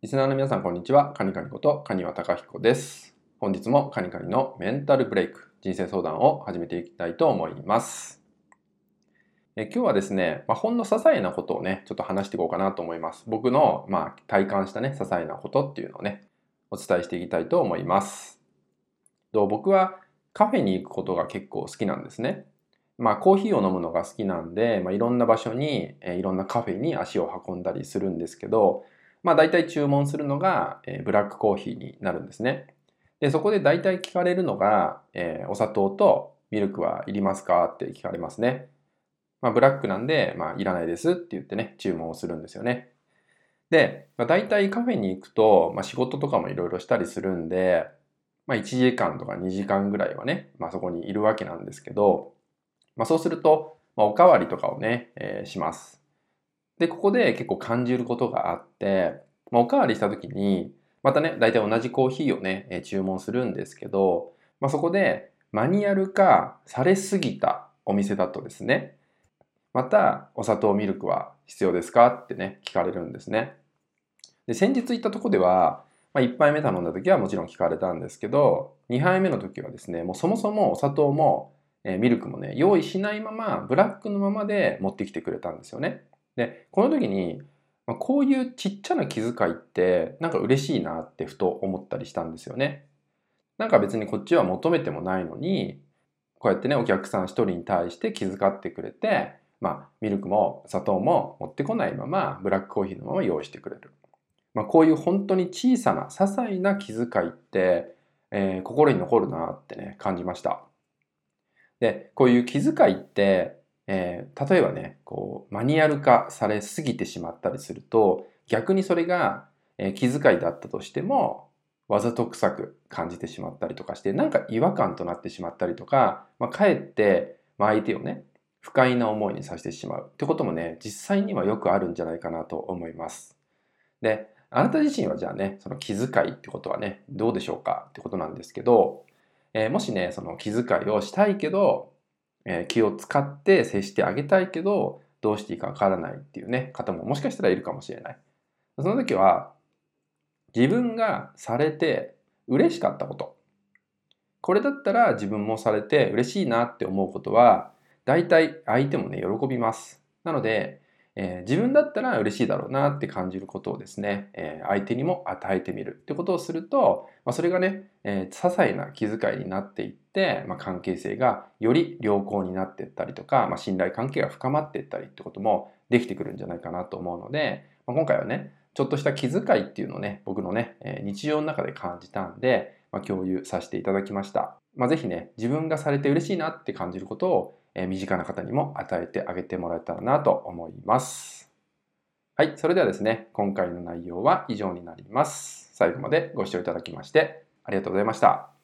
リスナーの皆さん、こんにちは。カニカニこと、カニワタカヒコです。本日もカニカニのメンタルブレイク、人生相談を始めていきたいと思います。え今日はですね、まあ、ほんの些細なことをね、ちょっと話していこうかなと思います。僕の、まあ、体感したね、些細なことっていうのをね、お伝えしていきたいと思います。と僕はカフェに行くことが結構好きなんですね。まあ、コーヒーを飲むのが好きなんで、まあ、いろんな場所に、えいろんなカフェに足を運んだりするんですけど、まあ、大体注文するのが、えーブラックコーヒーになるんですね。で、そこで大体聞かれるのが、えーお砂糖とミルクはいりますかって聞かれますね。まあ、ブラックなんで、まあ、いらないですって言ってね、注文をするんですよね。で、まあ、大体カフェに行くと、まあ、仕事とかもいろいろしたりするんで、まあ、1時間とか2時間ぐらいはね、まあ、そこにいるわけなんですけど、まあ、そうすると、まあ、おかわりとかをね、えーします。で、ここで結構感じることがあって、まあ、おかわりした時に、またね、大体同じコーヒーをね、え注文するんですけど、まあ、そこでマニュアル化されすぎたお店だとですね、またお砂糖ミルクは必要ですか？ってね、聞かれるんですね。で、先日行ったとこでは、まあ、1杯目頼んだ時はもちろん聞かれたんですけど、2杯目の時はですね、もうそもそもお砂糖も、えミルクもね、用意しないまま、ブラックのままで持ってきてくれたんですよね。で、この時に、まあ、こういうちっちゃな気遣いって、なんか嬉しいなってふと思ったりしたんですよね。なんか別にこっちは求めてもないのに、こうやってね、お客さん一人に対して気遣ってくれて、まあ、ミルクも砂糖も持ってこないまま、ブラックコーヒーのまま用意してくれる。まあ、こういう本当に小さな、些細な気遣いって、えー心に残るなってね、感じました。で、こういう気遣いって、えー例えばね、こう、マニュアル化されすぎてしまったりすると、逆にそれが、えー気遣いだったとしても、わざと臭く感じてしまったりとかして、なんか違和感となってしまったりとか、まあ、かえって、ま、相手をね、不快な思いにさせてしまうってこともね、実際にはよくあるんじゃないかなと思います。で、あなた自身はじゃあね、その気遣いってことはね、どうでしょうかってことなんですけど、えーもしね、その気遣いをしたいけど、え気を使って接してあげたいけど、どうしていいかわからないっていうね、方ももしかしたらいるかもしれない。その時は、自分がされて嬉しかったこと。これだったら自分もされて嬉しいなって思うことは、大体相手もね、喜びます。なので、えー自分だったら嬉しいだろうなって感じることをですね、えー相手にも与えてみるってことをすると、まあ、それがね、えー些細な気遣いになっていって、まあ、関係性がより良好になっていったりとか、まあ、信頼関係が深まっていったりってこともできてくるんじゃないかなと思うので、まあ、今回はね、ちょっとした気遣いっていうのをね、僕のね、えー日常の中で感じたんで、まあ、共有させていただきました。まあ、ぜひね、自分がされて嬉しいなって感じることを、えー身近な方にも与えてあげてもらえたらなと思います。はい、それではですね、今回の内容は以上になります。最後までご視聴いただきましてありがとうございました。